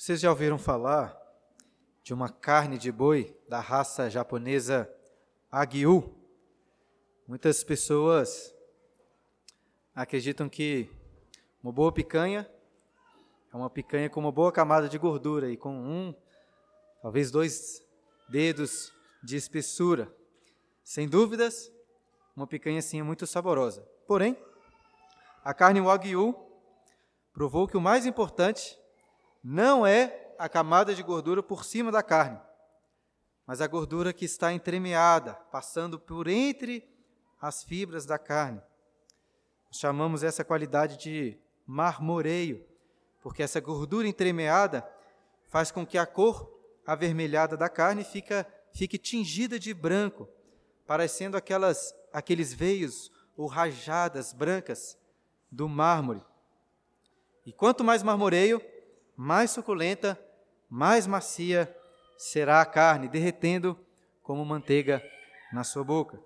Vocês já ouviram falar de uma carne de boi da raça japonesa Agyu? Muitas pessoas acreditam que uma boa picanha é uma picanha com uma boa camada de gordura e com um, talvez dois dedos de espessura. Sem dúvidas, uma picanha assim é muito saborosa. Porém, a carne Wagyu provou que o mais importante não é a camada de gordura por cima da carne, mas a gordura que está entremeada, passando por entre as fibras da carne. Chamamos essa qualidade de marmoreio, porque essa gordura entremeada faz com que a cor avermelhada da carne fica, fique tingida de branco, parecendo aquelas, aqueles veios ou rajadas brancas do mármore. E quanto mais marmoreio, mais suculenta, mais macia será a carne, derretendo como manteiga na sua boca.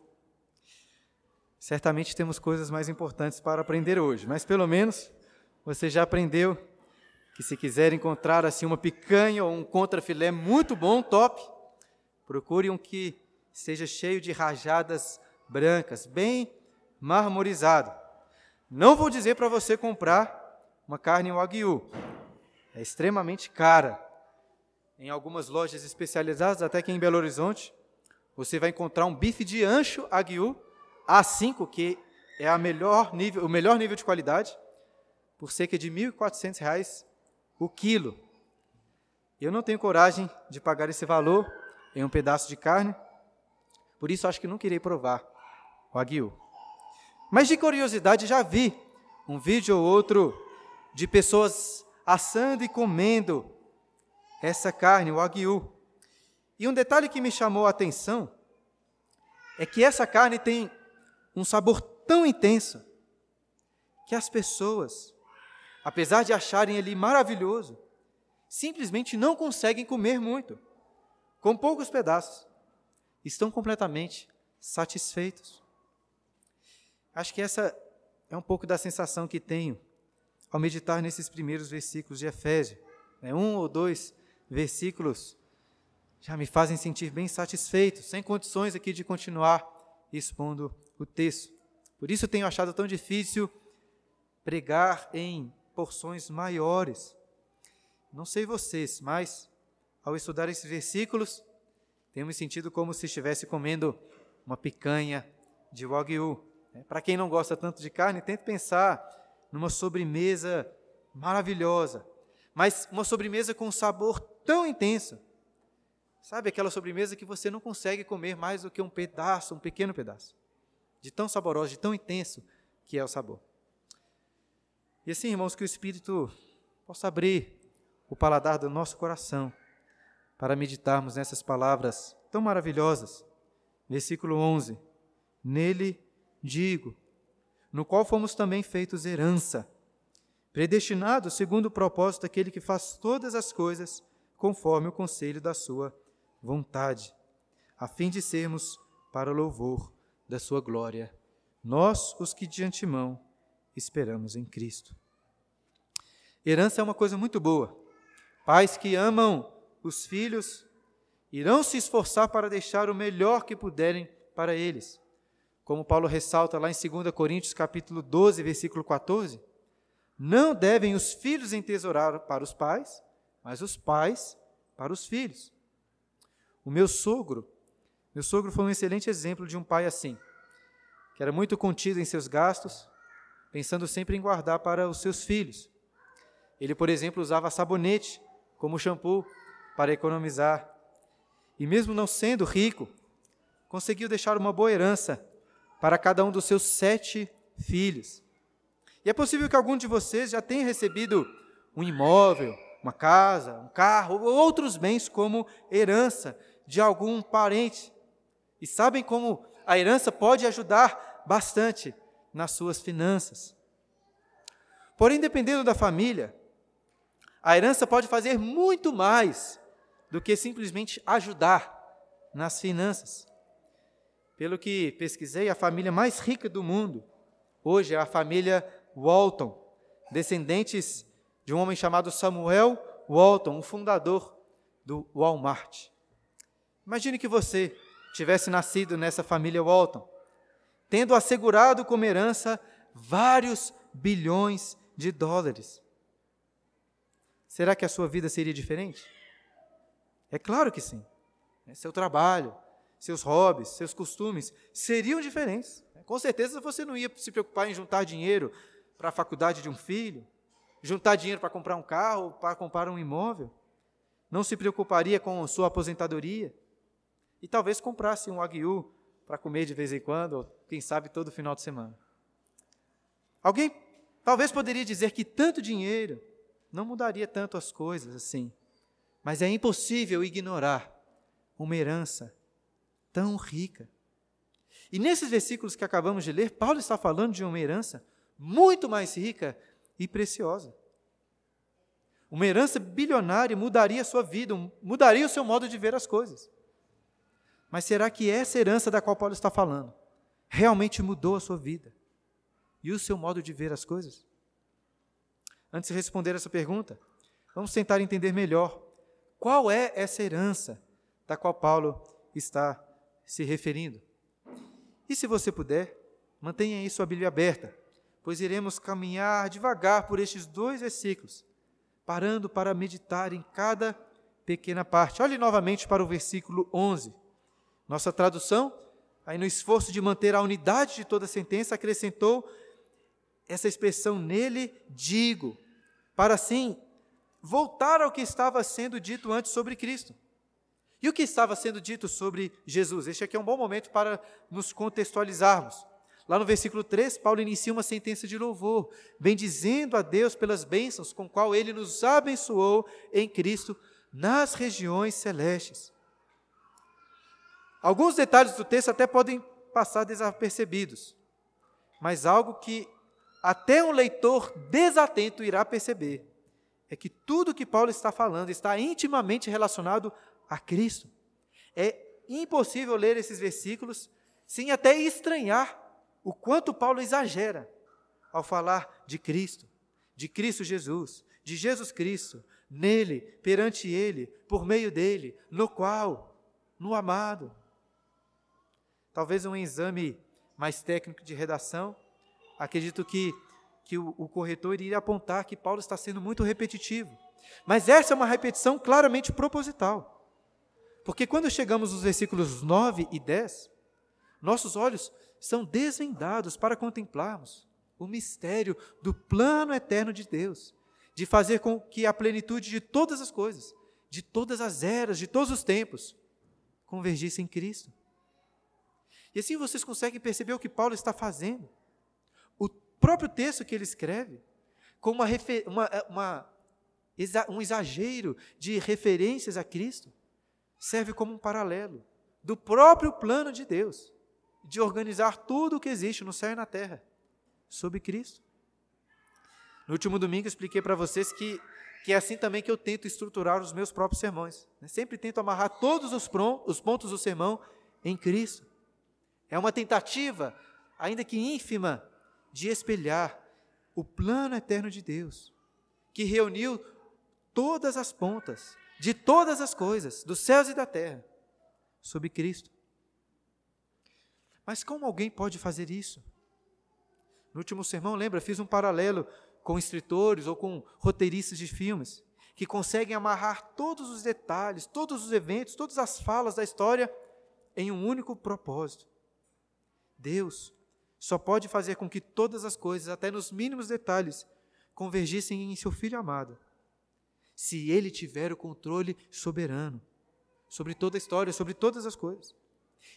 Certamente temos coisas mais importantes para aprender hoje, mas pelo menos você já aprendeu que se quiser encontrar assim uma picanha ou um contrafilé muito bom, top, procure um que seja cheio de rajadas brancas, bem marmorizado. Não vou dizer para você comprar uma carne wagyu. É extremamente cara. Em algumas lojas especializadas, até aqui em Belo Horizonte, você vai encontrar um bife de ancho wagyu A5, que é melhor nível, o melhor nível de qualidade, por cerca de R$ 1.400 o quilo. Eu não tenho coragem de pagar esse valor em um pedaço de carne, por isso acho que não irei provar o aguil. Mas de curiosidade já vi um vídeo ou outro de pessoas assando e comendo essa carne, o aguil. E um detalhe que me chamou a atenção é que essa carne tem um sabor tão intenso que as pessoas apesar de acharem ele maravilhoso, simplesmente não conseguem comer muito, com poucos pedaços. Estão completamente satisfeitos. Acho que essa é um pouco da sensação que tenho ao meditar nesses primeiros versículos de Efésio. É um ou dois versículos já me fazem sentir bem satisfeito, sem condições aqui de continuar expondo o texto. Por isso tenho achado tão difícil pregar em porções maiores. Não sei vocês, mas ao estudar esses versículos, tenho me sentido como se estivesse comendo uma picanha de wagyu. Né? Para quem não gosta tanto de carne, tente pensar numa sobremesa maravilhosa, mas uma sobremesa com um sabor tão intenso. Sabe aquela sobremesa que você não consegue comer mais do que um pedaço, um pequeno pedaço, de tão saboroso, de tão intenso que é o sabor. E assim, irmãos, que o Espírito possa abrir o paladar do nosso coração para meditarmos nessas palavras tão maravilhosas. Versículo 11: Nele digo, no qual fomos também feitos herança, predestinados segundo o propósito daquele que faz todas as coisas conforme o conselho da sua vontade, a fim de sermos para o louvor da sua glória, nós os que de antemão esperamos em Cristo. Herança é uma coisa muito boa. Pais que amam os filhos irão se esforçar para deixar o melhor que puderem para eles. Como Paulo ressalta lá em 2 Coríntios capítulo 12, versículo 14, não devem os filhos entesourar para os pais, mas os pais para os filhos. O meu sogro, meu sogro foi um excelente exemplo de um pai assim, que era muito contido em seus gastos, pensando sempre em guardar para os seus filhos. Ele, por exemplo, usava sabonete como shampoo para economizar. E mesmo não sendo rico, conseguiu deixar uma boa herança para cada um dos seus sete filhos. E é possível que algum de vocês já tenha recebido um imóvel, uma casa, um carro ou outros bens como herança de algum parente. E sabem como a herança pode ajudar bastante nas suas finanças. Porém, dependendo da família, a herança pode fazer muito mais do que simplesmente ajudar nas finanças. Pelo que pesquisei, a família mais rica do mundo hoje é a família Walton, descendentes de um homem chamado Samuel Walton, o fundador do Walmart. Imagine que você tivesse nascido nessa família Walton, tendo assegurado como herança vários bilhões de dólares. Será que a sua vida seria diferente? É claro que sim. Seu trabalho, seus hobbies, seus costumes seriam diferentes. Com certeza você não ia se preocupar em juntar dinheiro para a faculdade de um filho, juntar dinheiro para comprar um carro, para comprar um imóvel. Não se preocuparia com sua aposentadoria. E talvez comprasse um aguiu para comer de vez em quando, ou quem sabe todo final de semana. Alguém talvez poderia dizer que tanto dinheiro não mudaria tanto as coisas assim. Mas é impossível ignorar uma herança tão rica. E nesses versículos que acabamos de ler, Paulo está falando de uma herança muito mais rica e preciosa. Uma herança bilionária mudaria a sua vida, mudaria o seu modo de ver as coisas. Mas será que essa herança da qual Paulo está falando realmente mudou a sua vida e o seu modo de ver as coisas? Antes de responder essa pergunta, vamos tentar entender melhor qual é essa herança da qual Paulo está se referindo. E se você puder, mantenha aí sua Bíblia aberta, pois iremos caminhar devagar por estes dois versículos, parando para meditar em cada pequena parte. Olhe novamente para o versículo 11. Nossa tradução, aí no esforço de manter a unidade de toda a sentença, acrescentou essa expressão nele digo, para assim voltar ao que estava sendo dito antes sobre Cristo. E o que estava sendo dito sobre Jesus? Este aqui é um bom momento para nos contextualizarmos. Lá no versículo 3, Paulo inicia uma sentença de louvor, bendizendo a Deus pelas bênçãos com qual ele nos abençoou em Cristo nas regiões celestes. Alguns detalhes do texto até podem passar desapercebidos, mas algo que até um leitor desatento irá perceber é que tudo que Paulo está falando está intimamente relacionado a Cristo. É impossível ler esses versículos sem até estranhar o quanto Paulo exagera ao falar de Cristo, de Cristo Jesus, de Jesus Cristo, nele, perante ele, por meio dele, no qual, no amado. Talvez um exame mais técnico de redação, acredito que, que o, o corretor iria apontar que Paulo está sendo muito repetitivo. Mas essa é uma repetição claramente proposital. Porque quando chegamos nos versículos 9 e 10, nossos olhos são desvendados para contemplarmos o mistério do plano eterno de Deus, de fazer com que a plenitude de todas as coisas, de todas as eras, de todos os tempos, convergisse em Cristo. E assim vocês conseguem perceber o que Paulo está fazendo. O próprio texto que ele escreve, com uma, uma, é, uma, um exagero de referências a Cristo, serve como um paralelo do próprio plano de Deus, de organizar tudo o que existe no céu e na terra, sob Cristo. No último domingo eu expliquei para vocês que, que é assim também que eu tento estruturar os meus próprios sermões. Né? Sempre tento amarrar todos os, os pontos do sermão em Cristo. É uma tentativa, ainda que ínfima, de espelhar o plano eterno de Deus, que reuniu todas as pontas de todas as coisas, dos céus e da terra, sob Cristo. Mas como alguém pode fazer isso? No último sermão, lembra, fiz um paralelo com escritores ou com roteiristas de filmes, que conseguem amarrar todos os detalhes, todos os eventos, todas as falas da história em um único propósito. Deus só pode fazer com que todas as coisas, até nos mínimos detalhes, convergissem em seu Filho amado, se ele tiver o controle soberano sobre toda a história, sobre todas as coisas.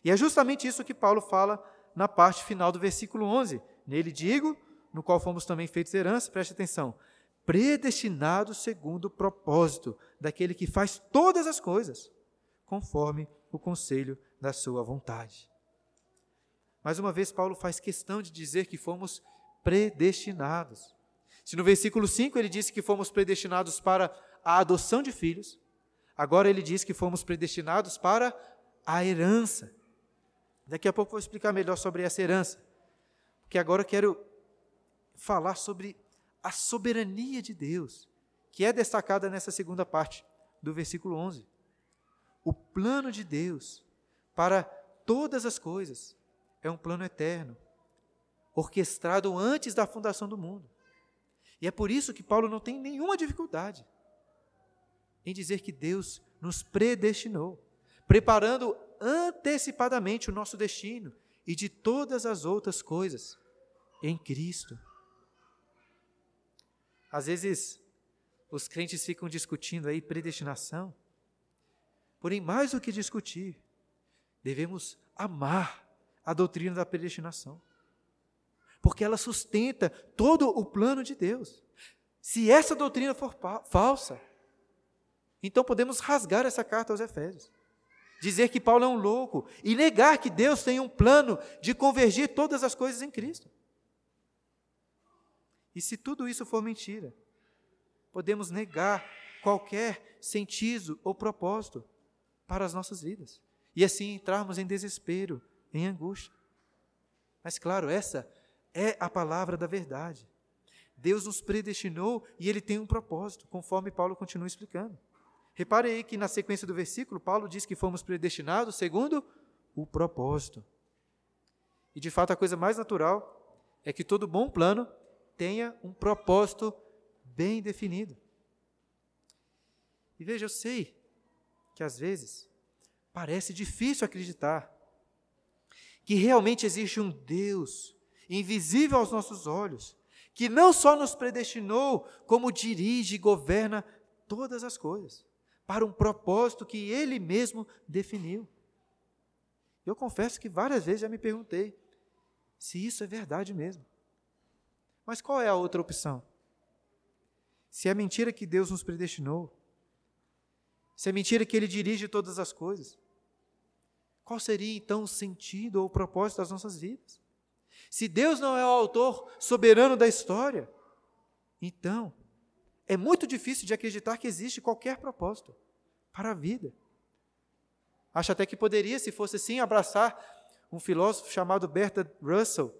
E é justamente isso que Paulo fala na parte final do versículo 11. Nele digo, no qual fomos também feitos herança, preste atenção, predestinados segundo o propósito daquele que faz todas as coisas, conforme o conselho da sua vontade. Mais uma vez, Paulo faz questão de dizer que fomos predestinados. Se no versículo 5 ele disse que fomos predestinados para a adoção de filhos, agora ele diz que fomos predestinados para a herança. Daqui a pouco vou explicar melhor sobre essa herança, porque agora eu quero falar sobre a soberania de Deus, que é destacada nessa segunda parte do versículo 11. O plano de Deus para todas as coisas é um plano eterno, orquestrado antes da fundação do mundo. E é por isso que Paulo não tem nenhuma dificuldade em dizer que Deus nos predestinou, preparando antecipadamente o nosso destino e de todas as outras coisas em Cristo. Às vezes, os crentes ficam discutindo aí predestinação, porém, mais do que discutir, devemos amar a doutrina da predestinação, porque ela sustenta todo o plano de Deus. Se essa doutrina for falsa, então podemos rasgar essa carta aos Efésios. Dizer que Paulo é um louco e negar que Deus tem um plano de convergir todas as coisas em Cristo. E se tudo isso for mentira, podemos negar qualquer sentido ou propósito para as nossas vidas. E assim entrarmos em desespero, em angústia. Mas, claro, essa é a palavra da verdade. Deus nos predestinou e ele tem um propósito, conforme Paulo continua explicando. Repare aí que na sequência do versículo, Paulo diz que fomos predestinados segundo o propósito. E de fato, a coisa mais natural é que todo bom plano tenha um propósito bem definido. E veja, eu sei que às vezes parece difícil acreditar que realmente existe um Deus invisível aos nossos olhos, que não só nos predestinou, como dirige e governa todas as coisas, para um propósito que Ele mesmo definiu. Eu confesso que várias vezes já me perguntei se isso é verdade mesmo. Mas qual é a outra opção? Se é mentira que Deus nos predestinou, se é mentira que Ele dirige todas as coisas, qual seria então o sentido ou o propósito das nossas vidas? Se Deus não é o autor soberano da história, então é muito difícil de acreditar que existe qualquer propósito para a vida. Acho até que poderia, se fosse assim, abraçar um filósofo chamado Bertrand Russell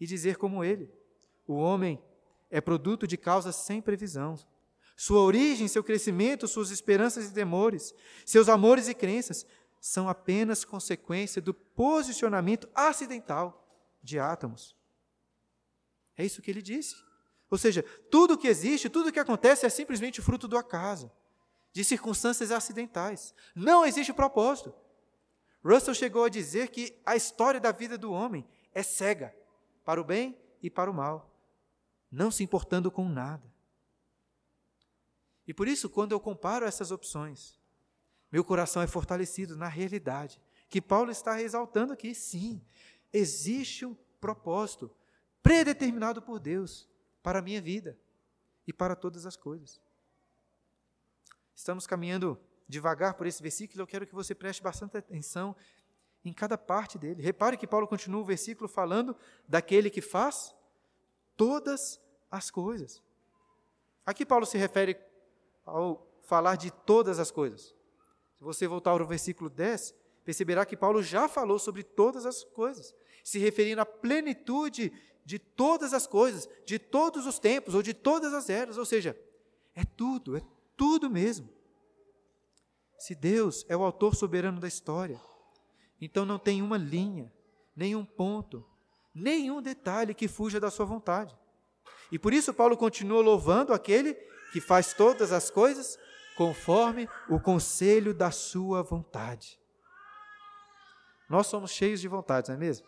e dizer como ele: o homem é produto de causas sem previsão. Sua origem, seu crescimento, suas esperanças e temores, seus amores e crenças são apenas consequência do posicionamento acidental de átomos. É isso que ele disse. Ou seja, tudo que existe, tudo que acontece é simplesmente fruto do acaso, de circunstâncias acidentais. Não existe propósito. Russell chegou a dizer que a história da vida do homem é cega, para o bem e para o mal não se importando com nada. E por isso, quando eu comparo essas opções, meu coração é fortalecido na realidade que Paulo está exaltando aqui. Sim, existe um propósito predeterminado por Deus para a minha vida e para todas as coisas. Estamos caminhando devagar por esse versículo, eu quero que você preste bastante atenção em cada parte dele. Repare que Paulo continua o versículo falando daquele que faz todas as coisas. Aqui Paulo se refere ao falar de todas as coisas. Se você voltar ao versículo 10, perceberá que Paulo já falou sobre todas as coisas, se referindo à plenitude de todas as coisas, de todos os tempos ou de todas as eras, ou seja, é tudo, é tudo mesmo. Se Deus é o autor soberano da história, então não tem uma linha, nenhum ponto, nenhum detalhe que fuja da sua vontade. E por isso Paulo continua louvando aquele que faz todas as coisas conforme o conselho da sua vontade. Nós somos cheios de vontades, não é mesmo?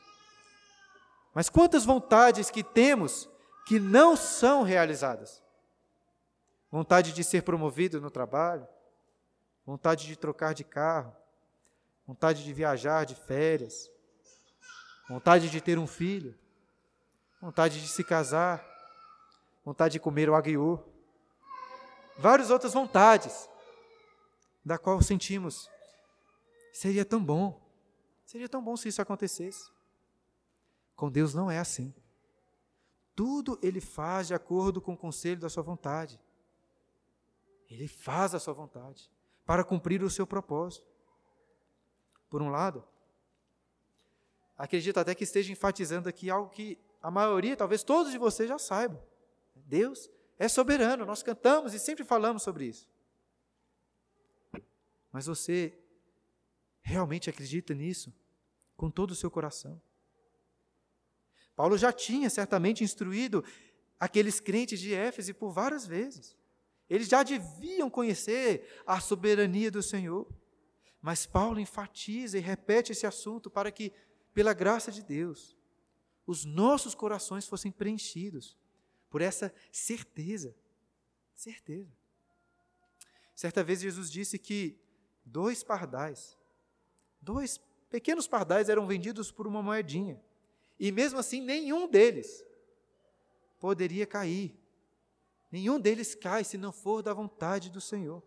Mas quantas vontades que temos que não são realizadas? Vontade de ser promovido no trabalho, vontade de trocar de carro, vontade de viajar de férias, vontade de ter um filho, vontade de se casar, vontade de comer o aguiô, várias outras vontades, da qual sentimos. Seria tão bom, seria tão bom se isso acontecesse. Com Deus não é assim. Tudo Ele faz de acordo com o conselho da sua vontade. Ele faz a sua vontade para cumprir o seu propósito. Por um lado, acredito até que esteja enfatizando aqui algo que a maioria, talvez todos de vocês já saibam. Deus é soberano, nós cantamos e sempre falamos sobre isso. Mas você realmente acredita nisso com todo o seu coração? Paulo já tinha certamente instruído aqueles crentes de Éfeso por várias vezes. Eles já deviam conhecer a soberania do Senhor. Mas Paulo enfatiza e repete esse assunto para que, pela graça de Deus, os nossos corações fossem preenchidos por essa certeza. Certeza. Certa vez Jesus disse que dois pardais, dois pequenos pardais eram vendidos por uma moedinha. E mesmo assim, nenhum deles poderia cair. Nenhum deles cai se não for da vontade do Senhor.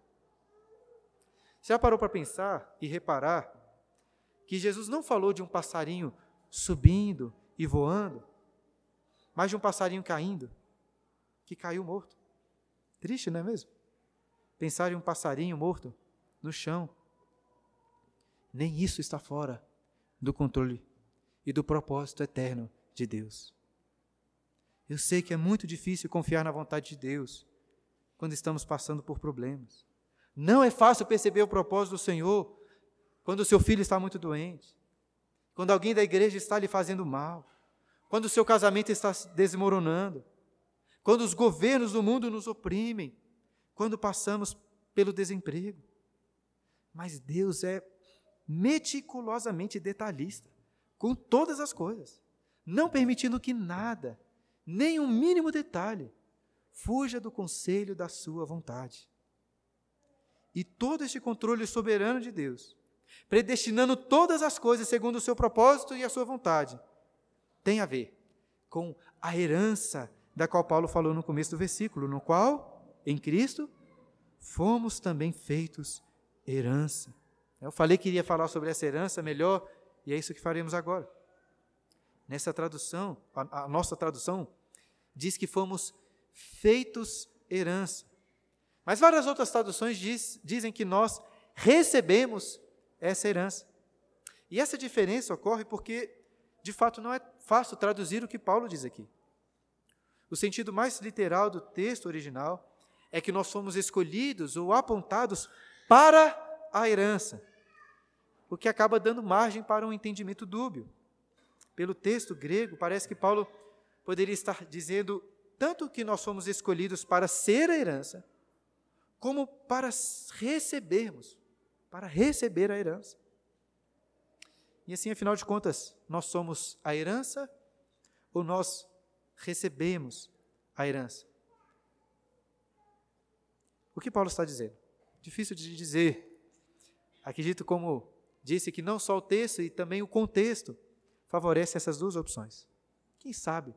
Você já parou para pensar e reparar que Jesus não falou de um passarinho subindo e voando, mas de um passarinho caindo, que caiu morto. Triste, não é mesmo? Pensar em um passarinho morto no chão. Nem isso está fora do controle e do propósito eterno de Deus. Eu sei que é muito difícil confiar na vontade de Deus quando estamos passando por problemas. Não é fácil perceber o propósito do Senhor quando o seu filho está muito doente, quando alguém da igreja está lhe fazendo mal, quando o seu casamento está desmoronando, quando os governos do mundo nos oprimem, quando passamos pelo desemprego. Mas Deus é meticulosamente detalhista com todas as coisas, não permitindo que nada, nem um mínimo detalhe, fuja do conselho da sua vontade. E todo este controle soberano de Deus, predestinando todas as coisas segundo o seu propósito e a sua vontade, tem a ver com a herança da qual Paulo falou no começo do versículo, no qual, em Cristo, fomos também feitos herança. Eu falei que iria falar sobre essa herança melhor, e é isso que faremos agora. Nessa tradução, a, a nossa tradução diz que fomos feitos herança. Mas várias outras traduções diz, dizem que nós recebemos essa herança. E essa diferença ocorre porque, de fato, não é fácil traduzir o que Paulo diz aqui. O sentido mais literal do texto original é que nós somos escolhidos ou apontados para a herança, o que acaba dando margem para um entendimento dúbio. Pelo texto grego, parece que Paulo poderia estar dizendo tanto que nós somos escolhidos para ser a herança, como para recebermos, para receber a herança. E assim, afinal de contas, nós somos a herança ou nós recebemos a herança? O que Paulo está dizendo? Difícil de dizer. Acredito, como disse, que não só o texto e também o contexto favorece essas duas opções. Quem sabe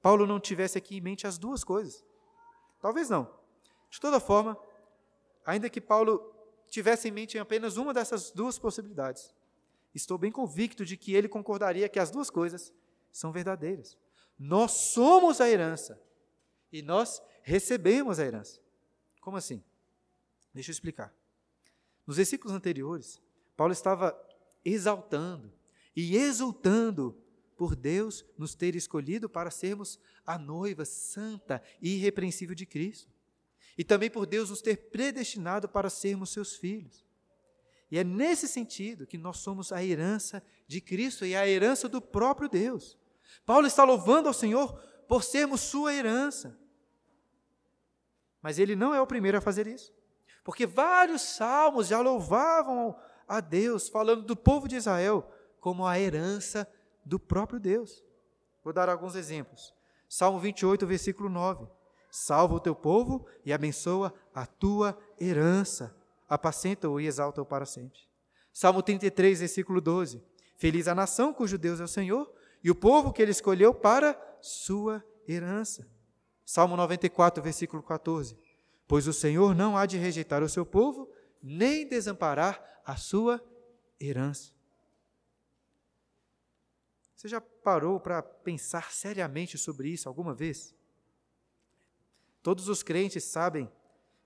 Paulo não tivesse aqui em mente as duas coisas? Talvez não. De toda forma, ainda que Paulo tivesse em mente apenas uma dessas duas possibilidades, estou bem convicto de que ele concordaria que as duas coisas são verdadeiras. Nós somos a herança e nós recebemos a herança. Como assim? Deixa eu explicar. Nos versículos anteriores, Paulo estava exaltando e exultando por Deus nos ter escolhido para sermos a noiva santa e irrepreensível de Cristo e também por Deus nos ter predestinado para sermos seus filhos. E é nesse sentido que nós somos a herança de Cristo e a herança do próprio Deus. Paulo está louvando ao Senhor por sermos sua herança. Mas ele não é o primeiro a fazer isso. Porque vários salmos já louvavam a Deus, falando do povo de Israel como a herança do próprio Deus. Vou dar alguns exemplos. Salmo 28, versículo 9 salva o teu povo e abençoa a tua herança. Apacenta-o e exalta-o para sempre. Salmo 33, versículo 12. Feliz a nação cujo Deus é o Senhor e o povo que ele escolheu para sua herança. Salmo 94, versículo 14. Pois o Senhor não há de rejeitar o seu povo, nem desamparar a sua herança. Você já parou para pensar seriamente sobre isso alguma vez? Todos os crentes sabem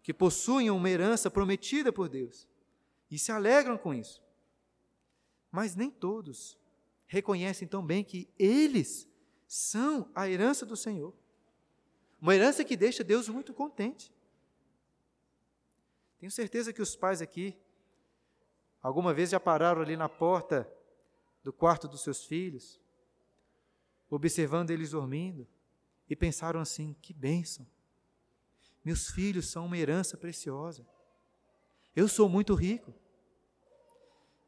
que possuem uma herança prometida por Deus e se alegram com isso. Mas nem todos reconhecem tão bem que eles são a herança do Senhor. Uma herança que deixa Deus muito contente. Tenho certeza que os pais aqui, alguma vez já pararam ali na porta do quarto dos seus filhos, observando eles dormindo, e pensaram assim: que bênção! Meus filhos são uma herança preciosa. Eu sou muito rico.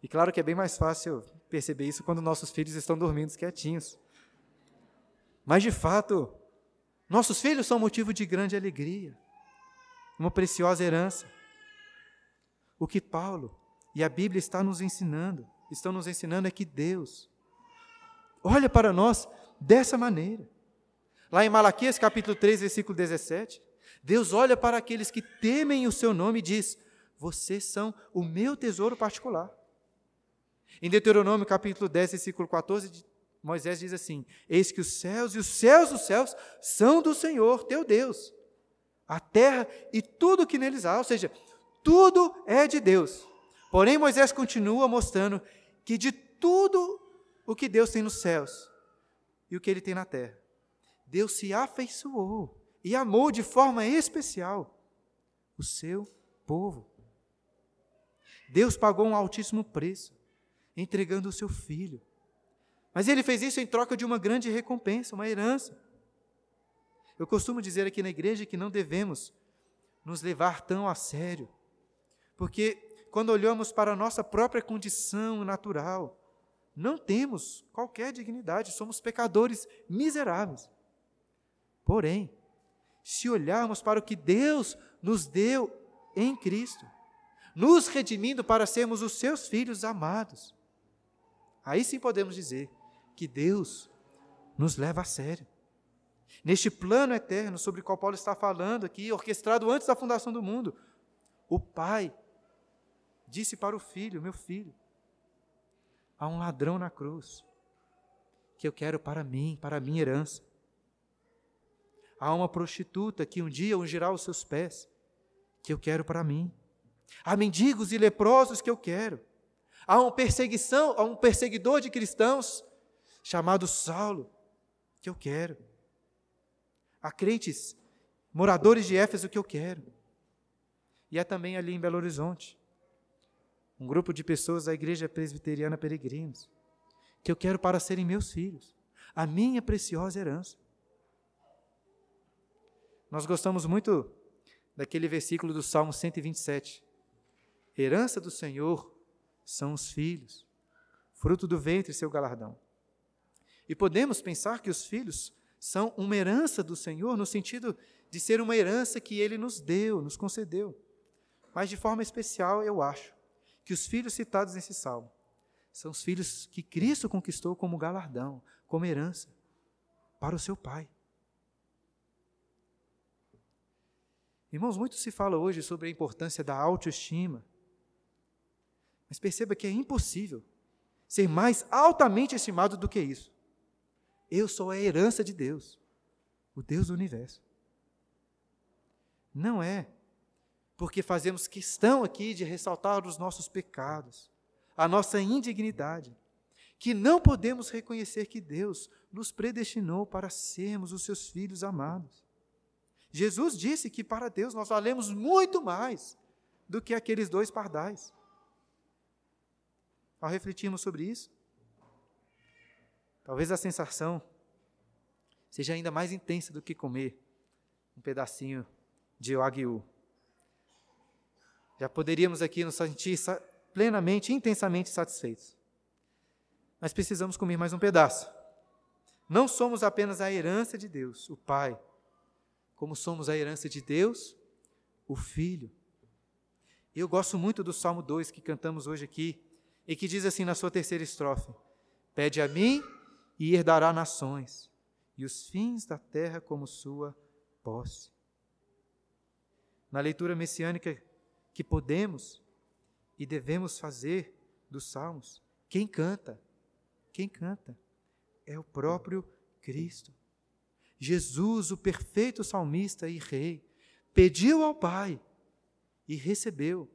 E claro que é bem mais fácil perceber isso quando nossos filhos estão dormindo quietinhos. Mas de fato, nossos filhos são motivo de grande alegria, uma preciosa herança. O que Paulo e a Bíblia está nos ensinando, estão nos ensinando é que Deus olha para nós dessa maneira. Lá em Malaquias capítulo 3, versículo 17, Deus olha para aqueles que temem o seu nome e diz: Vocês são o meu tesouro particular. Em Deuteronômio capítulo 10, versículo 14, Moisés diz assim: Eis que os céus e os céus dos céus são do Senhor, teu Deus. A terra e tudo que neles há, ou seja, tudo é de Deus. Porém, Moisés continua mostrando que de tudo o que Deus tem nos céus e o que ele tem na terra, Deus se afeiçoou e amou de forma especial o seu povo. Deus pagou um altíssimo preço, entregando o seu filho mas ele fez isso em troca de uma grande recompensa, uma herança. Eu costumo dizer aqui na igreja que não devemos nos levar tão a sério, porque quando olhamos para a nossa própria condição natural, não temos qualquer dignidade, somos pecadores miseráveis. Porém, se olharmos para o que Deus nos deu em Cristo, nos redimindo para sermos os seus filhos amados, aí sim podemos dizer que Deus nos leva a sério. Neste plano eterno sobre o qual Paulo está falando aqui, orquestrado antes da fundação do mundo, o pai disse para o filho: Meu filho, há um ladrão na cruz que eu quero para mim, para a minha herança. Há uma prostituta que um dia ungirá os seus pés, que eu quero para mim. Há mendigos e leprosos que eu quero. Há uma perseguição, há um perseguidor de cristãos chamado Saulo, que eu quero. Há crentes, moradores de Éfeso, que eu quero. E há também ali em Belo Horizonte, um grupo de pessoas da Igreja Presbiteriana Peregrinos, que eu quero para serem meus filhos, a minha preciosa herança. Nós gostamos muito daquele versículo do Salmo 127. Herança do Senhor são os filhos, fruto do ventre seu galardão. E podemos pensar que os filhos são uma herança do Senhor, no sentido de ser uma herança que Ele nos deu, nos concedeu. Mas de forma especial, eu acho que os filhos citados nesse salmo são os filhos que Cristo conquistou como galardão, como herança, para o seu Pai. Irmãos, muito se fala hoje sobre a importância da autoestima, mas perceba que é impossível ser mais altamente estimado do que isso. Eu sou a herança de Deus, o Deus do universo. Não é porque fazemos questão aqui de ressaltar os nossos pecados, a nossa indignidade, que não podemos reconhecer que Deus nos predestinou para sermos os seus filhos amados. Jesus disse que para Deus nós valemos muito mais do que aqueles dois pardais. Ao refletirmos sobre isso, Talvez a sensação seja ainda mais intensa do que comer um pedacinho de wagyu. Já poderíamos aqui nos sentir plenamente, intensamente satisfeitos. Mas precisamos comer mais um pedaço. Não somos apenas a herança de Deus, o Pai, como somos a herança de Deus, o Filho. Eu gosto muito do Salmo 2 que cantamos hoje aqui, e que diz assim na sua terceira estrofe: Pede a mim e herdará nações, e os fins da terra como sua posse. Na leitura messiânica que podemos e devemos fazer dos Salmos, quem canta? Quem canta? É o próprio Cristo. Jesus, o perfeito salmista e rei, pediu ao Pai e recebeu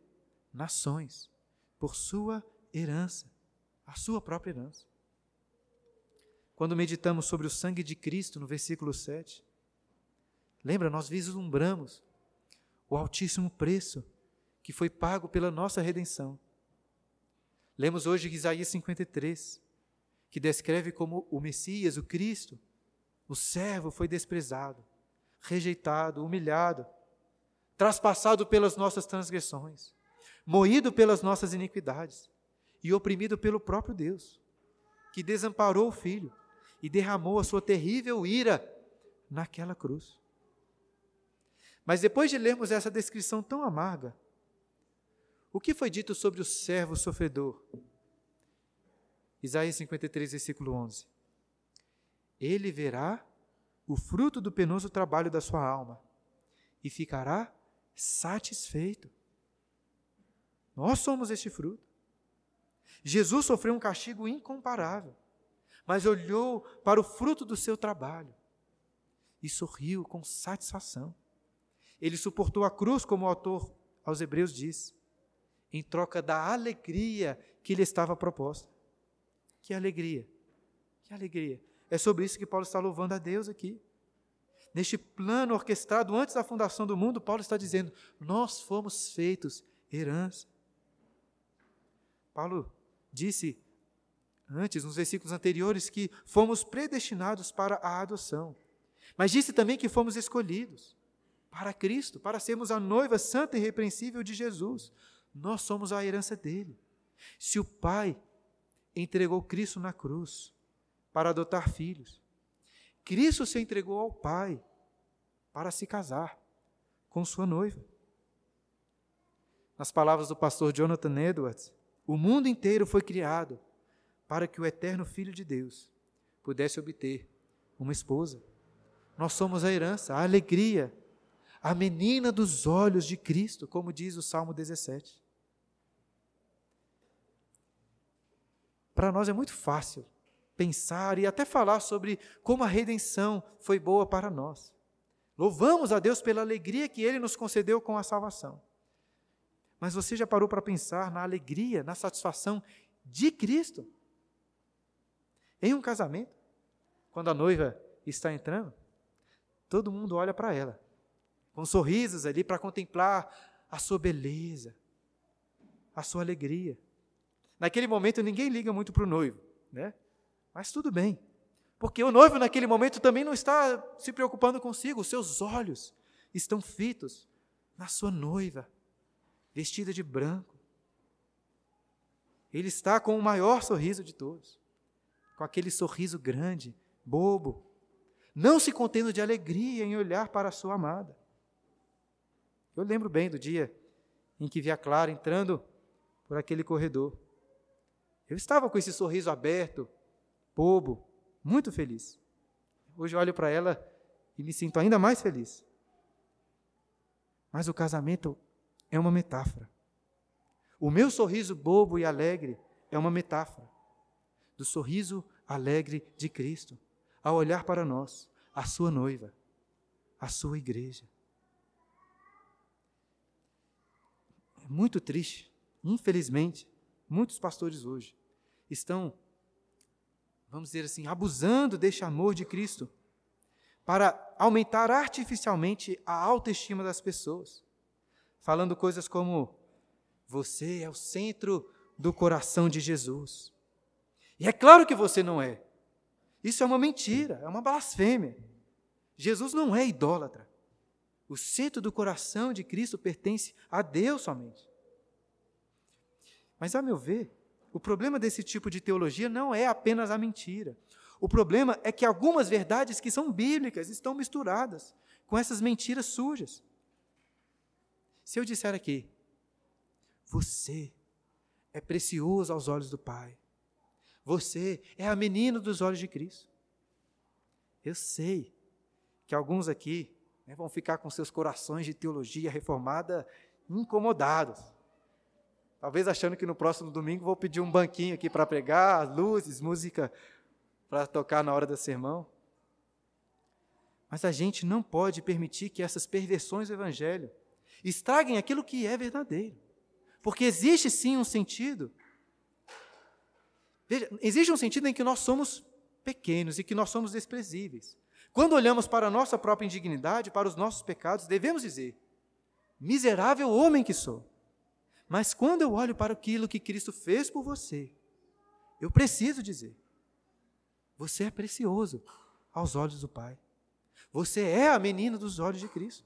nações por sua herança, a sua própria herança. Quando meditamos sobre o sangue de Cristo, no versículo 7, Lembra, nós vislumbramos o altíssimo preço que foi pago pela nossa redenção. Lemos hoje Isaías 53, que descreve como o Messias, o Cristo, o servo foi desprezado, rejeitado, humilhado, traspassado pelas nossas transgressões, moído pelas nossas iniquidades e oprimido pelo próprio Deus, que desamparou o filho e derramou a sua terrível ira naquela cruz. Mas depois de lermos essa descrição tão amarga, o que foi dito sobre o servo sofredor? Isaías 53, versículo 11. Ele verá o fruto do penoso trabalho da sua alma e ficará satisfeito. Nós somos este fruto. Jesus sofreu um castigo incomparável, mas olhou para o fruto do seu trabalho e sorriu com satisfação. Ele suportou a cruz, como o autor aos Hebreus diz, em troca da alegria que lhe estava proposta. Que alegria! Que alegria! É sobre isso que Paulo está louvando a Deus aqui. Neste plano orquestrado antes da fundação do mundo, Paulo está dizendo: Nós fomos feitos herança. Paulo disse antes, nos versículos anteriores, que fomos predestinados para a adoção. Mas disse também que fomos escolhidos para Cristo, para sermos a noiva santa e irrepreensível de Jesus. Nós somos a herança dele. Se o Pai entregou Cristo na cruz para adotar filhos, Cristo se entregou ao Pai para se casar com sua noiva. Nas palavras do pastor Jonathan Edwards, o mundo inteiro foi criado para que o eterno Filho de Deus pudesse obter uma esposa. Nós somos a herança, a alegria a menina dos olhos de Cristo, como diz o Salmo 17. Para nós é muito fácil pensar e até falar sobre como a redenção foi boa para nós. Louvamos a Deus pela alegria que Ele nos concedeu com a salvação. Mas você já parou para pensar na alegria, na satisfação de Cristo? Em um casamento, quando a noiva está entrando, todo mundo olha para ela com sorrisos ali para contemplar a sua beleza, a sua alegria. Naquele momento ninguém liga muito para o noivo, né? Mas tudo bem, porque o noivo naquele momento também não está se preocupando consigo, os seus olhos estão fitos na sua noiva, vestida de branco. Ele está com o maior sorriso de todos, com aquele sorriso grande, bobo, não se contendo de alegria em olhar para a sua amada. Eu lembro bem do dia em que vi a Clara entrando por aquele corredor. Eu estava com esse sorriso aberto, bobo, muito feliz. Hoje olho para ela e me sinto ainda mais feliz. Mas o casamento é uma metáfora. O meu sorriso bobo e alegre é uma metáfora do sorriso alegre de Cristo ao olhar para nós, a sua noiva, a sua igreja. É muito triste. Infelizmente, muitos pastores hoje estão, vamos dizer assim, abusando deste amor de Cristo para aumentar artificialmente a autoestima das pessoas, falando coisas como: você é o centro do coração de Jesus. E é claro que você não é. Isso é uma mentira, é uma blasfêmia. Jesus não é idólatra. O centro do coração de Cristo pertence a Deus somente. Mas, a meu ver, o problema desse tipo de teologia não é apenas a mentira. O problema é que algumas verdades que são bíblicas estão misturadas com essas mentiras sujas. Se eu disser aqui, você é precioso aos olhos do Pai, você é a menina dos olhos de Cristo. Eu sei que alguns aqui né, vão ficar com seus corações de teologia reformada incomodados. Talvez achando que no próximo domingo vou pedir um banquinho aqui para pregar, luzes, música para tocar na hora do sermão. Mas a gente não pode permitir que essas perversões do Evangelho estraguem aquilo que é verdadeiro. Porque existe sim um sentido. Veja, existe um sentido em que nós somos pequenos e que nós somos desprezíveis. Quando olhamos para a nossa própria indignidade, para os nossos pecados, devemos dizer: miserável homem que sou. Mas quando eu olho para aquilo que Cristo fez por você, eu preciso dizer: você é precioso aos olhos do Pai. Você é a menina dos olhos de Cristo.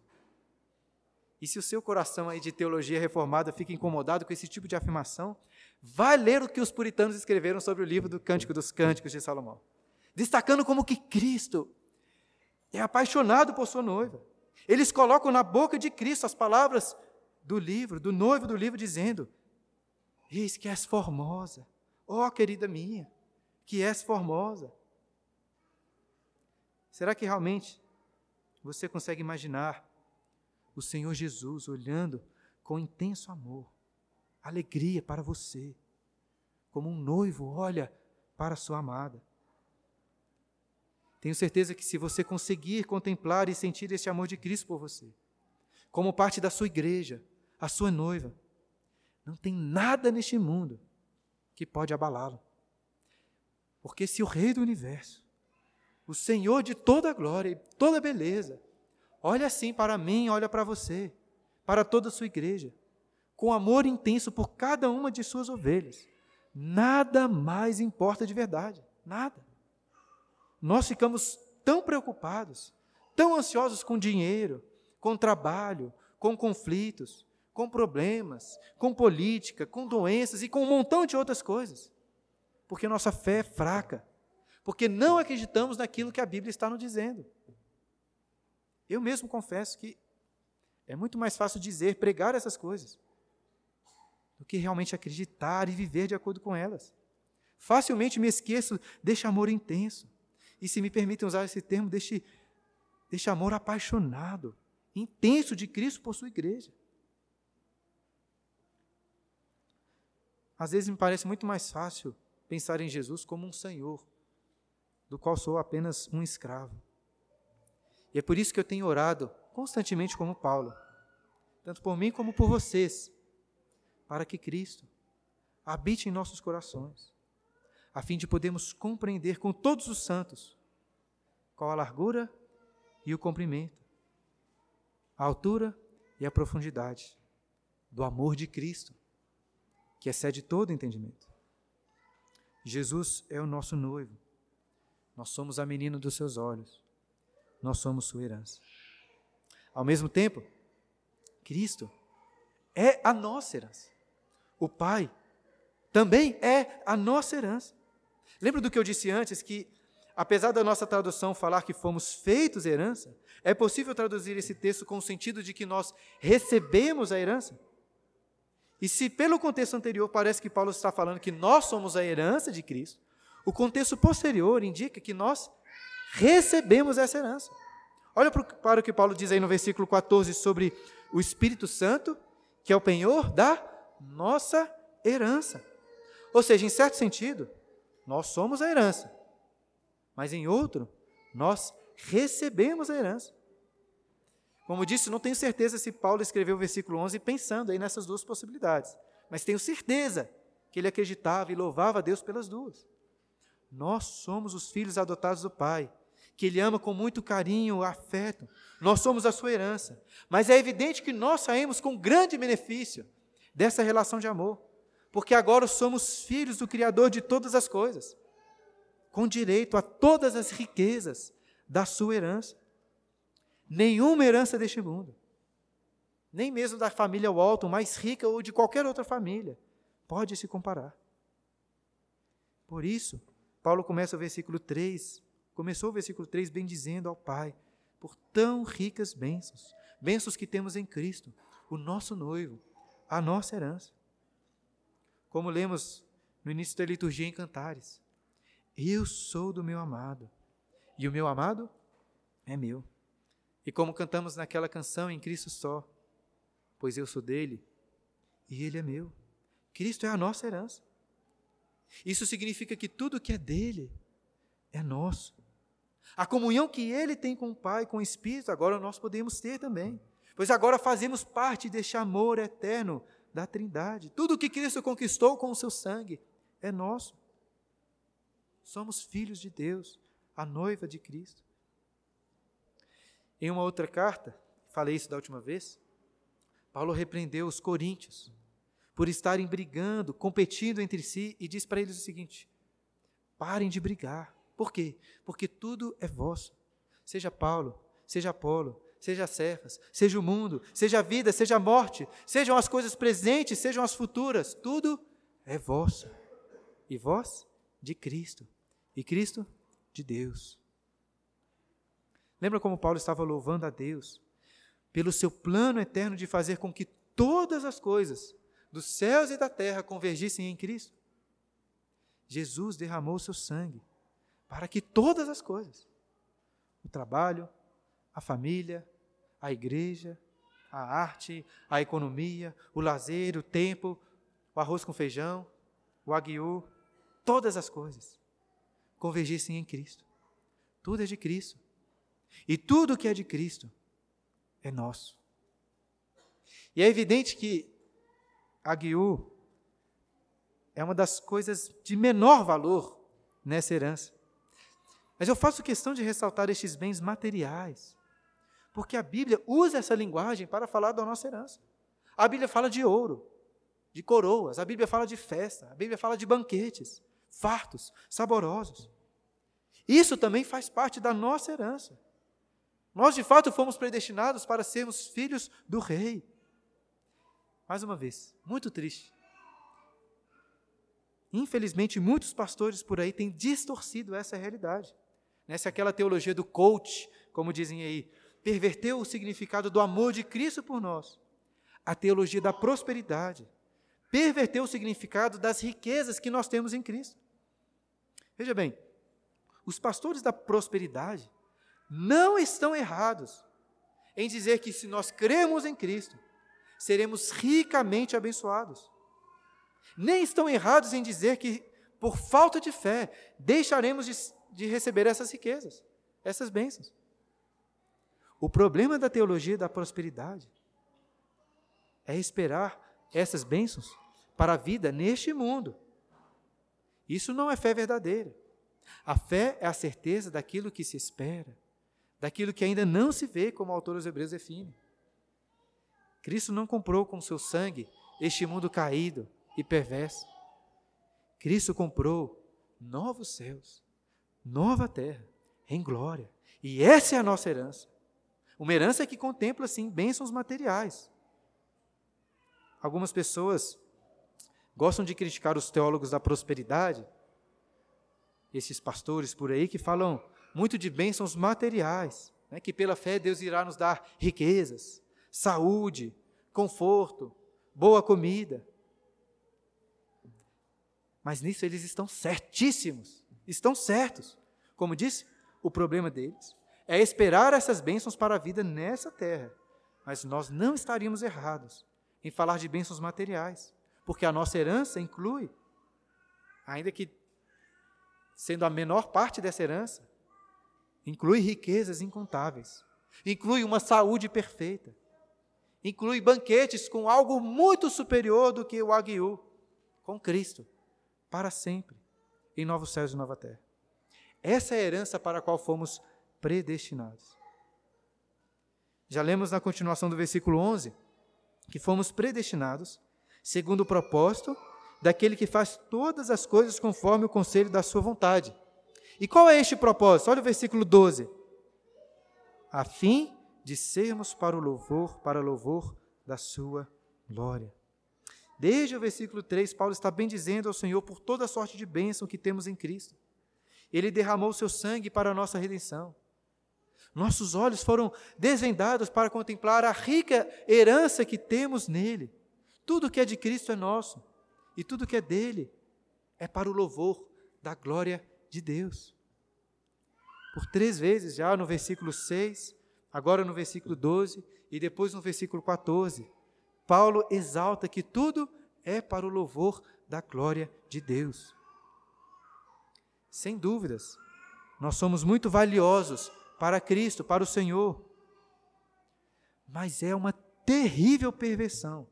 E se o seu coração aí de teologia reformada fica incomodado com esse tipo de afirmação, vá ler o que os puritanos escreveram sobre o livro do Cântico dos Cânticos de Salomão, destacando como que Cristo é apaixonado por sua noiva. Eles colocam na boca de Cristo as palavras do livro, do noivo do livro, dizendo: Eis que és formosa, ó oh, querida minha, que és formosa. Será que realmente você consegue imaginar o Senhor Jesus olhando com intenso amor, alegria para você, como um noivo olha para sua amada? Tenho certeza que se você conseguir contemplar e sentir esse amor de Cristo por você, como parte da sua igreja, a sua noiva, não tem nada neste mundo que pode abalá-lo. Porque se o Rei do universo, o Senhor de toda glória e toda beleza, olha assim para mim, olha para você, para toda a sua igreja, com amor intenso por cada uma de suas ovelhas, nada mais importa de verdade, nada. Nós ficamos tão preocupados, tão ansiosos com dinheiro, com trabalho, com conflitos, com problemas, com política, com doenças e com um montão de outras coisas. Porque nossa fé é fraca. Porque não acreditamos naquilo que a Bíblia está nos dizendo. Eu mesmo confesso que é muito mais fácil dizer, pregar essas coisas, do que realmente acreditar e viver de acordo com elas. Facilmente me esqueço deste amor intenso, e se me permitem usar esse termo, deste, deste amor apaixonado, intenso de Cristo por sua igreja. Às vezes me parece muito mais fácil pensar em Jesus como um Senhor, do qual sou apenas um escravo. E é por isso que eu tenho orado constantemente como Paulo, tanto por mim como por vocês, para que Cristo habite em nossos corações, a fim de podermos compreender com todos os santos qual a largura e o comprimento, a altura e a profundidade do amor de Cristo, que excede todo entendimento. Jesus é o nosso noivo. Nós somos a menina dos seus olhos. Nós somos sua herança. Ao mesmo tempo, Cristo é a nossa herança. O Pai também é a nossa herança. Lembra do que eu disse antes que apesar da nossa tradução falar que fomos feitos herança, é possível traduzir esse texto com o sentido de que nós recebemos a herança? E se pelo contexto anterior parece que Paulo está falando que nós somos a herança de Cristo, o contexto posterior indica que nós recebemos essa herança. Olha para o que Paulo diz aí no versículo 14 sobre o Espírito Santo, que é o penhor da nossa herança. Ou seja, em certo sentido, nós somos a herança, mas em outro, nós recebemos a herança. Como disse, não tenho certeza se Paulo escreveu o versículo 11 pensando aí nessas duas possibilidades, mas tenho certeza que ele acreditava e louvava a Deus pelas duas. Nós somos os filhos adotados do Pai, que Ele ama com muito carinho, afeto. Nós somos a sua herança. Mas é evidente que nós saímos com grande benefício dessa relação de amor, porque agora somos filhos do Criador de todas as coisas, com direito a todas as riquezas da sua herança. Nenhuma herança deste mundo, nem mesmo da família Walton, mais rica ou de qualquer outra família, pode se comparar. Por isso, Paulo começa o versículo 3, começou o versículo 3 bendizendo ao Pai por tão ricas bênçãos, bênçãos que temos em Cristo, o nosso noivo, a nossa herança. Como lemos no início da liturgia em Cantares, eu sou do meu amado, e o meu amado é meu. E como cantamos naquela canção em Cristo só, pois eu sou dele e ele é meu. Cristo é a nossa herança. Isso significa que tudo que é dele é nosso. A comunhão que ele tem com o Pai, com o Espírito, agora nós podemos ter também. Pois agora fazemos parte deste amor eterno da Trindade. Tudo que Cristo conquistou com o seu sangue é nosso. Somos filhos de Deus, a noiva de Cristo. Em uma outra carta, falei isso da última vez, Paulo repreendeu os coríntios por estarem brigando, competindo entre si e diz para eles o seguinte: parem de brigar. Por quê? Porque tudo é vosso. Seja Paulo, seja Apolo, seja Cefas, seja o mundo, seja a vida, seja a morte, sejam as coisas presentes, sejam as futuras, tudo é vosso. E vós de Cristo, e Cristo de Deus. Lembra como Paulo estava louvando a Deus pelo seu plano eterno de fazer com que todas as coisas dos céus e da terra convergissem em Cristo? Jesus derramou seu sangue para que todas as coisas, o trabalho, a família, a igreja, a arte, a economia, o lazer, o tempo, o arroz com feijão, o aguiú, todas as coisas convergissem em Cristo. Tudo é de Cristo. E tudo que é de Cristo é nosso. E é evidente que a Guiú é uma das coisas de menor valor nessa herança. Mas eu faço questão de ressaltar estes bens materiais, porque a Bíblia usa essa linguagem para falar da nossa herança. A Bíblia fala de ouro, de coroas, a Bíblia fala de festa, a Bíblia fala de banquetes, fartos, saborosos. Isso também faz parte da nossa herança. Nós, de fato, fomos predestinados para sermos filhos do Rei. Mais uma vez, muito triste. Infelizmente, muitos pastores por aí têm distorcido essa realidade. Nessa aquela teologia do coach, como dizem aí, perverteu o significado do amor de Cristo por nós. A teologia da prosperidade perverteu o significado das riquezas que nós temos em Cristo. Veja bem, os pastores da prosperidade não estão errados em dizer que se nós cremos em Cristo, seremos ricamente abençoados. Nem estão errados em dizer que, por falta de fé, deixaremos de, de receber essas riquezas, essas bênçãos. O problema da teologia da prosperidade é esperar essas bênçãos para a vida neste mundo. Isso não é fé verdadeira. A fé é a certeza daquilo que se espera, daquilo que ainda não se vê, como o autor dos Hebreus define. Cristo não comprou com seu sangue este mundo caído e perverso. Cristo comprou novos céus, nova terra, em glória. E essa é a nossa herança. Uma herança que contempla, sim, bênçãos materiais. Algumas pessoas gostam de criticar os teólogos da prosperidade, esses pastores por aí que falam muito de bênçãos materiais, né, que pela fé Deus irá nos dar riquezas, saúde, conforto, boa comida. Mas nisso eles estão certíssimos, estão certos. Como disse, o problema deles é esperar essas bênçãos para a vida nessa terra. Mas nós não estaríamos errados em falar de bênçãos materiais, porque a nossa herança inclui, ainda que sendo a menor parte dessa herança, inclui riquezas incontáveis, inclui uma saúde perfeita, inclui banquetes com algo muito superior do que o aguiú, com Cristo, para sempre, em novos céus e nova terra. Essa é a herança para a qual fomos predestinados. Já lemos na continuação do versículo 11 que fomos predestinados segundo o propósito daquele que faz todas as coisas conforme o conselho da sua vontade. E qual é este propósito? Olha o versículo 12. A fim de sermos para o louvor, para o louvor da sua glória. Desde o versículo 3, Paulo está bem dizendo ao Senhor por toda a sorte de bênção que temos em Cristo. Ele derramou seu sangue para a nossa redenção. Nossos olhos foram desvendados para contemplar a rica herança que temos nele. Tudo que é de Cristo é nosso, e tudo que é dele é para o louvor da glória de Deus. Por três vezes já no versículo 6, agora no versículo 12 e depois no versículo 14, Paulo exalta que tudo é para o louvor da glória de Deus. Sem dúvidas, nós somos muito valiosos para Cristo, para o Senhor. Mas é uma terrível perversão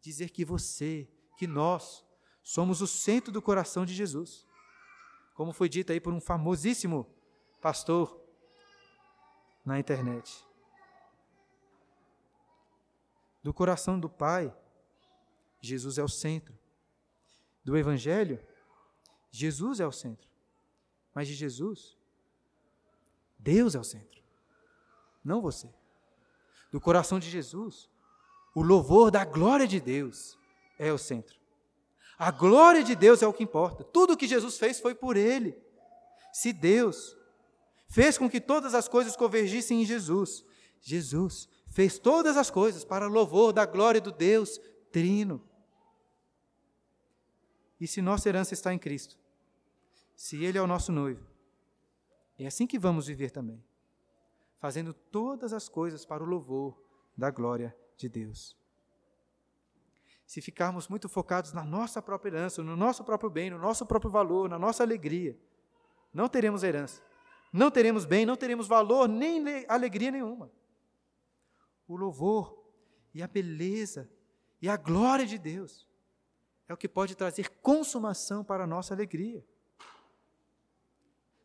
dizer que você, que nós, somos o centro do coração de Jesus. Como foi dito aí por um famosíssimo pastor na internet. Do coração do Pai, Jesus é o centro. Do Evangelho, Jesus é o centro. Mas de Jesus, Deus é o centro, não você. Do coração de Jesus, o louvor da glória de Deus é o centro. A glória de Deus é o que importa. Tudo o que Jesus fez foi por Ele. Se Deus fez com que todas as coisas convergissem em Jesus, Jesus fez todas as coisas para louvor da glória do Deus Trino. E se nossa herança está em Cristo, se Ele é o nosso noivo, é assim que vamos viver também, fazendo todas as coisas para o louvor da glória de Deus. Se ficarmos muito focados na nossa própria herança, no nosso próprio bem, no nosso próprio valor, na nossa alegria, não teremos herança, não teremos bem, não teremos valor, nem alegria nenhuma. O louvor e a beleza e a glória de Deus é o que pode trazer consumação para a nossa alegria.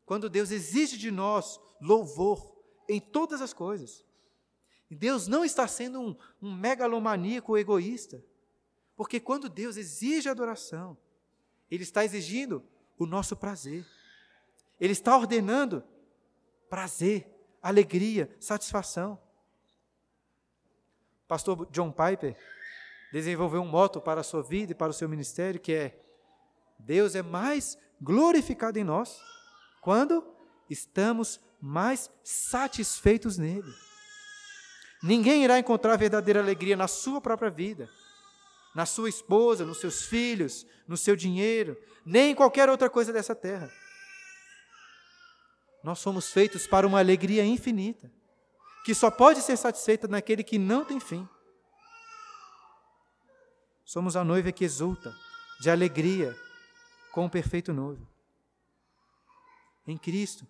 Quando Deus exige de nós louvor em todas as coisas, Deus não está sendo um, um megalomaníaco egoísta, porque quando Deus exige adoração, Ele está exigindo o nosso prazer. Ele está ordenando prazer, alegria, satisfação. Pastor John Piper desenvolveu um moto para a sua vida e para o seu ministério que é: Deus é mais glorificado em nós quando estamos mais satisfeitos nele. Ninguém irá encontrar verdadeira alegria na sua própria vida, na sua esposa, nos seus filhos, no seu dinheiro, nem em qualquer outra coisa dessa terra. Nós somos feitos para uma alegria infinita, que só pode ser satisfeita naquele que não tem fim. Somos a noiva que exulta de alegria com o perfeito noivo. Em Cristo,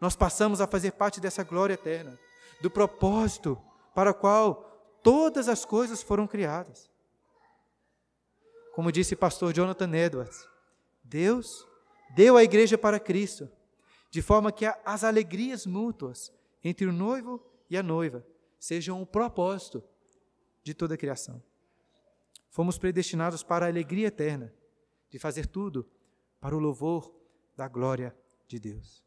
nós passamos a fazer parte dessa glória eterna do propósito para o qual todas as coisas foram criadas. Como disse pastor Jonathan Edwards, Deus deu a igreja para Cristo, de forma que as alegrias mútuas entre o noivo e a noiva sejam o propósito de toda a criação. Fomos predestinados para a alegria eterna, de fazer tudo para o louvor da glória de Deus.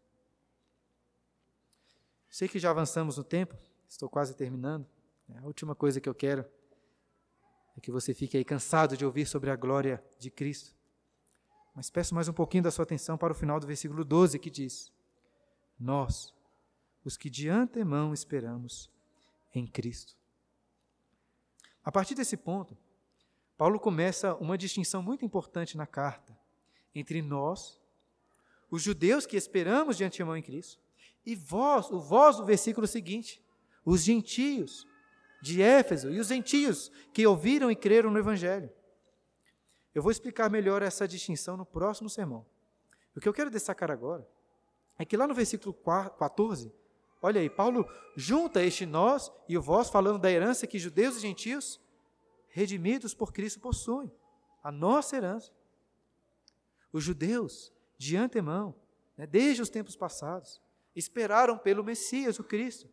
Sei que já avançamos no tempo, estou quase terminando. A última coisa que eu quero é que você fique aí cansado de ouvir sobre a glória de Cristo. Mas peço mais um pouquinho da sua atenção para o final do versículo 12 que diz: Nós, os que de antemão esperamos em Cristo. A partir desse ponto, Paulo começa uma distinção muito importante na carta entre nós, os judeus que esperamos de antemão em Cristo, e vós, o vós do versículo seguinte, os gentios de Éfeso e os gentios que ouviram e creram no Evangelho. Eu vou explicar melhor essa distinção no próximo sermão. O que eu quero destacar agora é que lá no versículo 14, olha aí, Paulo junta este nós e o vós, falando da herança que judeus e gentios, redimidos por Cristo, possuem, a nossa herança. Os judeus, de antemão, né, desde os tempos passados, esperaram pelo Messias, o Cristo.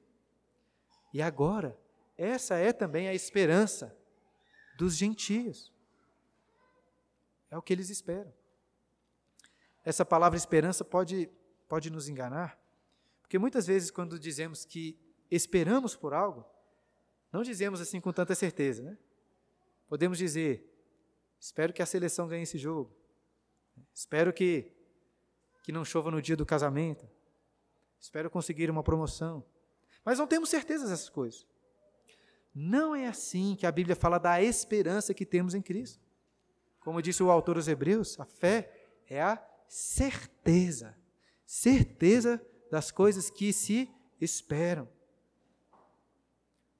E agora, essa é também a esperança dos gentios. É o que eles esperam. Essa palavra esperança pode, pode nos enganar, porque muitas vezes, quando dizemos que esperamos por algo, não dizemos assim com tanta certeza, né? Podemos dizer: espero que a seleção ganhe esse jogo, espero que, que não chova no dia do casamento, espero conseguir uma promoção. Mas não temos certeza dessas coisas. Não é assim que a Bíblia fala da esperança que temos em Cristo. Como disse o autor dos Hebreus, a fé é a certeza, certeza das coisas que se esperam.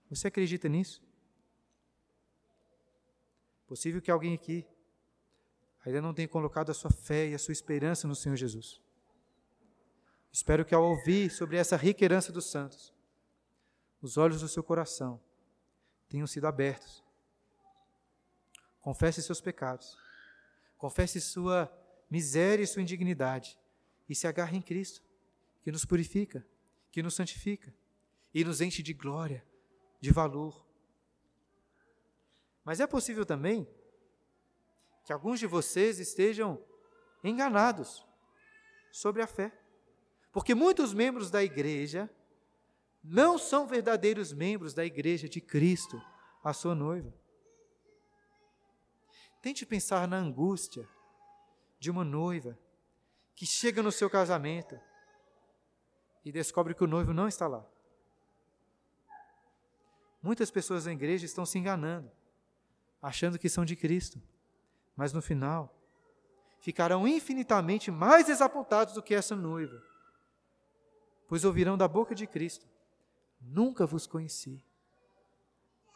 Você acredita nisso? Possível que alguém aqui ainda não tenha colocado a sua fé e a sua esperança no Senhor Jesus. Espero que ao ouvir sobre essa rica herança dos santos, os olhos do seu coração tenham sido abertos. Confesse seus pecados, confesse sua miséria e sua indignidade e se agarre em Cristo, que nos purifica, que nos santifica, e nos enche de glória, de valor. Mas é possível também que alguns de vocês estejam enganados sobre a fé. Porque muitos membros da igreja não são verdadeiros membros da igreja de Cristo, a sua noiva. Tente pensar na angústia de uma noiva que chega no seu casamento e descobre que o noivo não está lá. Muitas pessoas na igreja estão se enganando, achando que são de Cristo, mas no final ficarão infinitamente mais desapontados do que essa noiva, pois ouvirão da boca de Cristo: Nunca vos conheci.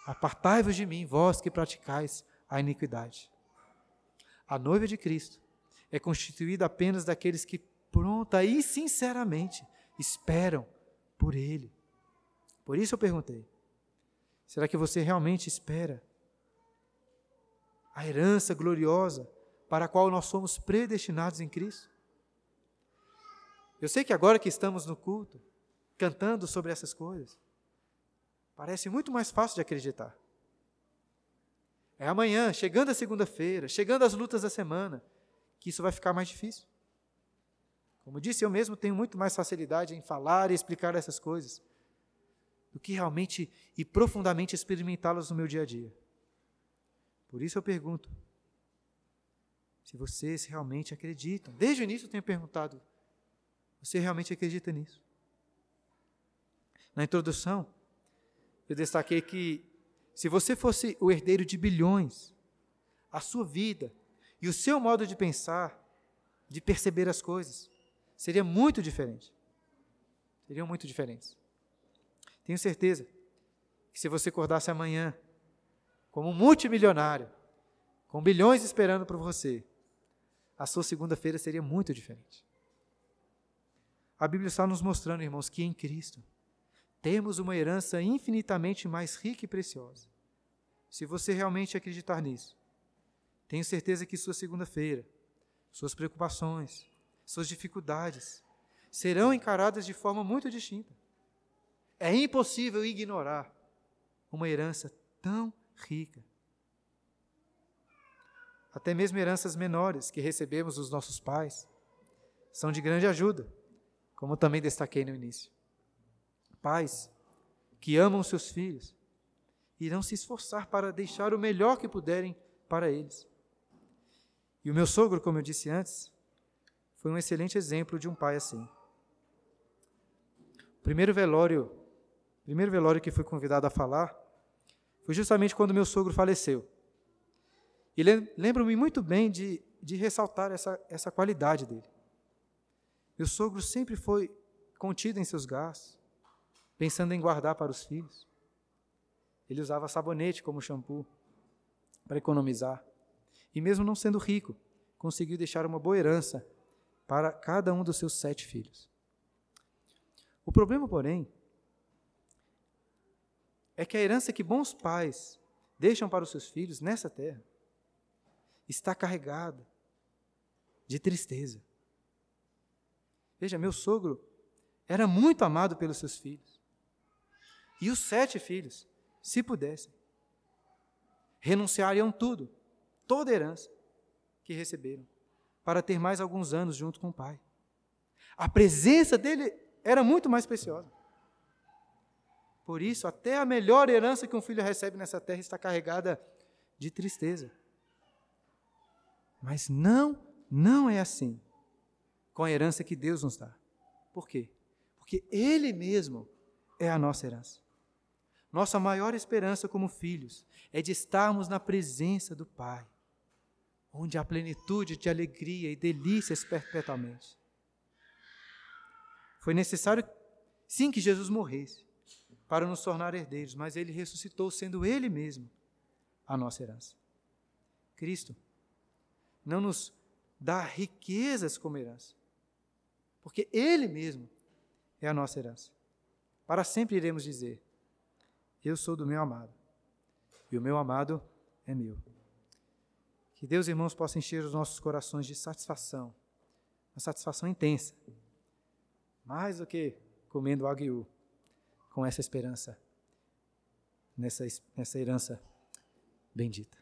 Apartai-vos de mim, vós que praticais a iniquidade. A noiva de Cristo é constituída apenas daqueles que pronta e sinceramente esperam por Ele. Por isso eu perguntei: será que você realmente espera a herança gloriosa para a qual nós somos predestinados em Cristo? Eu sei que agora que estamos no culto, cantando sobre essas coisas, parece muito mais fácil de acreditar. É amanhã, chegando a segunda-feira, chegando as lutas da semana, que isso vai ficar mais difícil. Como disse, eu mesmo tenho muito mais facilidade em falar e explicar essas coisas do que realmente e profundamente experimentá-las no meu dia a dia. Por isso eu pergunto: se vocês realmente acreditam? Desde o início eu tenho perguntado: você realmente acredita nisso? Na introdução, eu destaquei que se você fosse o herdeiro de bilhões, a sua vida e o seu modo de pensar, de perceber as coisas, seria muito diferente. Seriam muito diferentes. Tenho certeza que se você acordasse amanhã como um multimilionário, com bilhões esperando por você, a sua segunda-feira seria muito diferente. A Bíblia está nos mostrando, irmãos, que em Cristo temos uma herança infinitamente mais rica e preciosa. Se você realmente acreditar nisso, tenho certeza que sua segunda-feira, suas preocupações, suas dificuldades serão encaradas de forma muito distinta. É impossível ignorar uma herança tão rica. Até mesmo heranças menores que recebemos dos nossos pais são de grande ajuda, como também destaquei no início. Pais que amam seus filhos irão se esforçar para deixar o melhor que puderem para eles. E o meu sogro, como eu disse antes, foi um excelente exemplo de um pai assim. O primeiro velório, primeiro velório que fui convidado a falar, foi justamente quando meu sogro faleceu. E lembro-me muito bem de, de ressaltar essa, essa qualidade dele. Meu sogro sempre foi contido em seus gastos, pensando em guardar para os filhos. Ele usava sabonete como shampoo para economizar e mesmo não sendo rico, conseguiu deixar uma boa herança para cada um dos seus sete filhos. O problema, porém, é que a herança que bons pais deixam para os seus filhos nessa terra está carregada de tristeza. Veja, meu sogro era muito amado pelos seus filhos. E os sete filhos, se pudessem, renunciariam tudo toda a herança que receberam, para ter mais alguns anos junto com o pai. A presença dele era muito mais preciosa. Por isso, até a melhor herança que um filho recebe nessa terra está carregada de tristeza. Mas não, não é assim com a herança que Deus nos dá. Por quê? Porque Ele mesmo é a nossa herança. Nossa maior esperança como filhos é de estarmos na presença do Pai onde há plenitude de alegria e delícias perpetuamente. Foi necessário, sim, que Jesus morresse para nos tornar herdeiros, mas ele ressuscitou, sendo ele mesmo a nossa herança. Cristo não nos dá riquezas como herança, porque ele mesmo é a nossa herança. Para sempre iremos dizer: Eu sou do meu amado, e o meu amado é meu. Que Deus, irmãos, possa encher os nossos corações de satisfação, uma satisfação intensa, mais do que comendo aguiú, com essa esperança, nessa, nessa herança bendita.